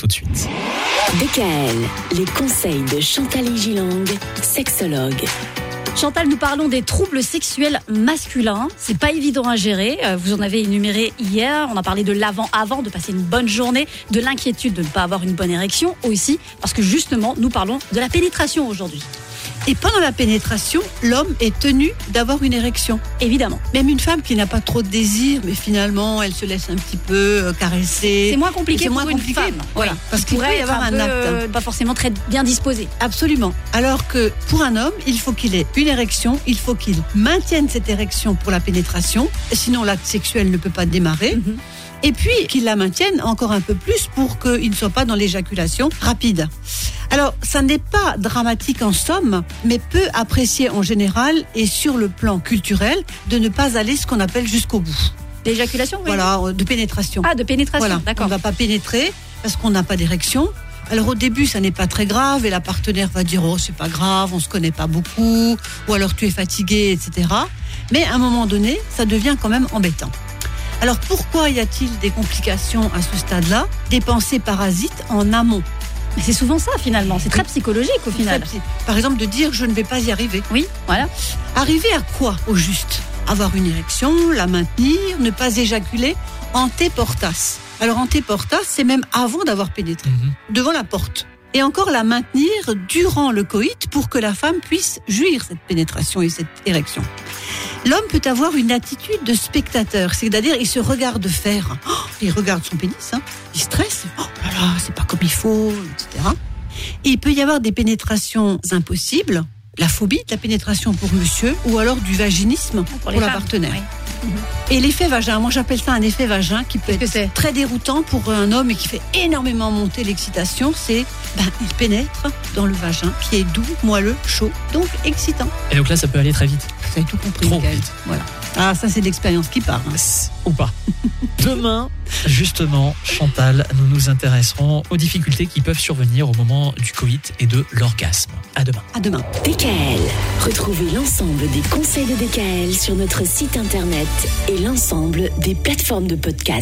tout de suite. DKL, les conseils de Chantal Gilang, sexologue. Chantal, nous parlons des troubles sexuels masculins. C'est pas évident à gérer. Euh, Vous en avez énuméré hier. On a parlé de l'avant-avant, de passer une bonne journée, de l'inquiétude de ne pas avoir une bonne érection aussi, parce que justement, nous parlons de la pénétration aujourd'hui. Et pendant la pénétration, l'homme est tenu d'avoir une érection. Évidemment. Même une femme qui n'a pas trop de désir, mais finalement, elle se laisse un petit peu euh, caresser. C'est moins compliqué C'est pour moins une compliqué. femme. Voilà. Oui. Parce Qui qu'il pourrait y avoir un peu, acte. euh, Pas forcément très bien disposé. Absolument. Alors que pour un homme, il faut qu'il ait une érection, il faut qu'il maintienne cette érection pour la pénétration, sinon l'acte sexuel ne peut pas démarrer. Mhm. Et puis qu'il la maintienne encore un peu plus pour qu'il ne soit pas dans l'éjaculation rapide. Alors, ça n'est pas dramatique en somme, mais peu apprécié en général et sur le plan culturel de ne pas aller ce qu'on appelle jusqu'au bout. L'éjaculation, oui. Voilà, euh, de pénétration. Ah, de pénétration. Voilà, on D'accord. ne va pas pénétrer parce qu'on n'a pas d'érection. Alors au début, ça n'est pas très grave et la partenaire va dire oh c'est pas grave, on se connaît pas beaucoup, ou alors tu es fatigué, etc. Mais à un moment donné, ça devient quand même embêtant. Alors pourquoi y a-t-il des complications à ce stade-là? Des pensées parasites en amont. Mais c'est souvent ça finalement. C'est très psychologique au final. Par exemple, de dire je ne vais pas y arriver. Oui, voilà. Arriver à quoi au juste? Avoir une érection, la maintenir, ne pas éjaculer, antéportas. Alors antéportas, c'est même avant d'avoir pénétré, Mhm. devant la porte. Et encore la maintenir durant le coït pour que la femme puisse jouir cette pénétration et cette érection. L'homme peut avoir une attitude de spectateur, c'est-à-dire il se regarde faire, Oh, il regarde son pénis, hein, il stresse, oh là là, c'est pas comme il faut, etc. Et il peut y avoir des pénétrations impossibles, la phobie de la pénétration pour monsieur, ou alors du vaginisme pour, les la femmes, partenaire. oui. Et l'effet vagin, moi j'appelle ça un effet vagin qui peut être très déroutant pour un homme et qui fait énormément monter l'excitation. C'est ben, il pénètre dans le vagin qui est doux, moelleux, chaud, donc excitant. Et donc là, ça peut aller très vite. Vous avez tout compris. Trop Michael. vite. Voilà. Ah, ça c'est de l'expérience qui parle. hein. Ou pas. Demain, justement, Chantal, nous nous intéresserons aux difficultés qui peuvent survenir au moment du coït et de l'orgasme. À demain. À demain. DKL. Retrouvez l'ensemble des conseils de DKL sur notre site internet et l'ensemble des plateformes de podcast.